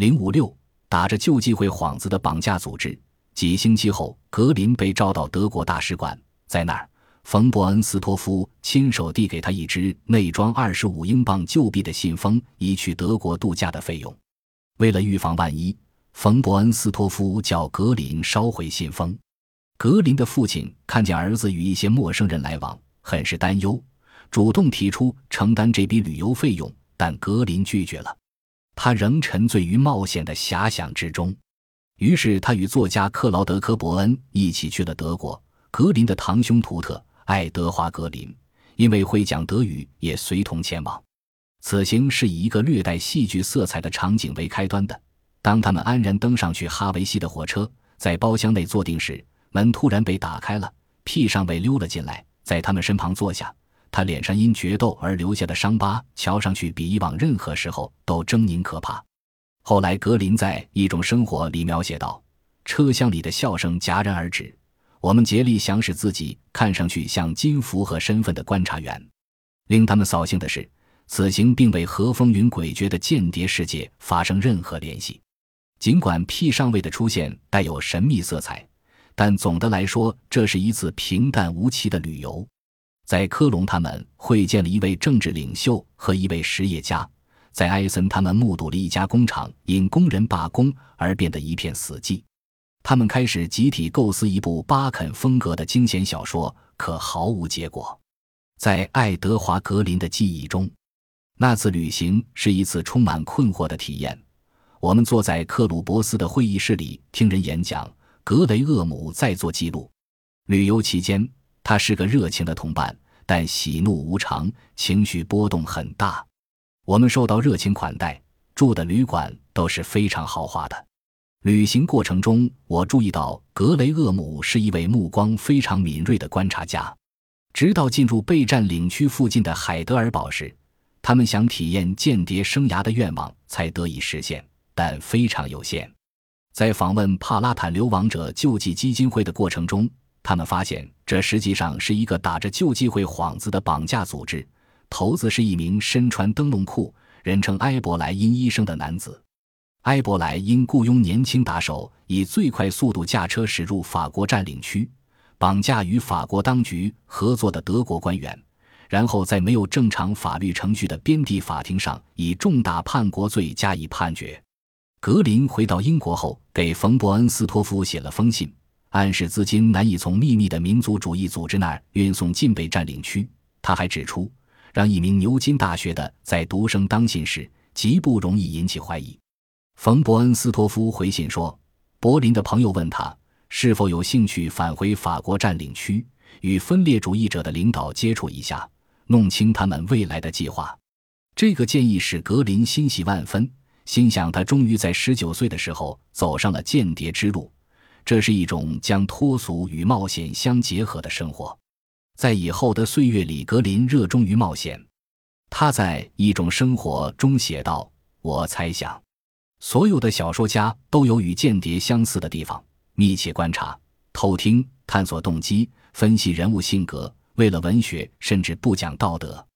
零五六打着救济会幌子的绑架组织。几星期后，格林被召到德国大使馆，在那儿，冯伯恩斯托夫亲手递给他一支内装二十五英镑旧币的信封，以去德国度假的费用。为了预防万一，冯伯恩斯托夫叫格林烧毁信封。格林的父亲看见儿子与一些陌生人来往，很是担忧，主动提出承担这笔旅游费用，但格林拒绝了。他仍沉醉于冒险的遐想之中，于是他与作家克劳德·科伯恩一起去了德国。格林的堂兄图特·爱德华·格林因为会讲德语，也随同前往。此行是以一个略带戏剧色彩的场景为开端的。当他们安然登上去哈维西的火车，在包厢内坐定时，门突然被打开了，P 上尉溜了进来，在他们身旁坐下。他脸上因决斗而留下的伤疤，瞧上去比以往任何时候都狰狞可怕。后来，格林在《一种生活》里描写道：“车厢里的笑声戛然而止，我们竭力想使自己看上去像金符和身份的观察员。令他们扫兴的是，此行并未和风云诡谲的间谍世界发生任何联系。尽管 P 上尉的出现带有神秘色彩，但总的来说，这是一次平淡无奇的旅游。”在科隆，他们会见了一位政治领袖和一位实业家；在埃森，他们目睹了一家工厂因工人罢工而变得一片死寂。他们开始集体构思一部巴肯风格的惊险小说，可毫无结果。在爱德华·格林的记忆中，那次旅行是一次充满困惑的体验。我们坐在克鲁伯斯的会议室里听人演讲，格雷厄姆在做记录。旅游期间。他是个热情的同伴，但喜怒无常，情绪波动很大。我们受到热情款待，住的旅馆都是非常豪华的。旅行过程中，我注意到格雷厄姆是一位目光非常敏锐的观察家。直到进入备战领区附近的海德尔堡时，他们想体验间谍生涯的愿望才得以实现，但非常有限。在访问帕拉坦流亡者救济基金会的过程中。他们发现，这实际上是一个打着救济会幌子的绑架组织，头子是一名身穿灯笼裤、人称埃伯莱因医生的男子。埃伯莱因雇佣年轻打手，以最快速度驾车驶入法国占领区，绑架与法国当局合作的德国官员，然后在没有正常法律程序的边地法庭上以重大叛国罪加以判决。格林回到英国后，给冯伯恩斯托夫写了封信。暗示资金难以从秘密的民族主义组织那儿运送进被占领区。他还指出，让一名牛津大学的在读生当信使极不容易引起怀疑。冯伯恩斯托夫回信说，柏林的朋友问他是否有兴趣返回法国占领区，与分裂主义者的领导接触一下，弄清他们未来的计划。这个建议使格林欣喜万分，心想他终于在十九岁的时候走上了间谍之路。这是一种将脱俗与冒险相结合的生活。在以后的岁月里，格林热衷于冒险。他在《一种生活》中写道：“我猜想，所有的小说家都有与间谍相似的地方：密切观察、偷听、探索动机、分析人物性格，为了文学甚至不讲道德。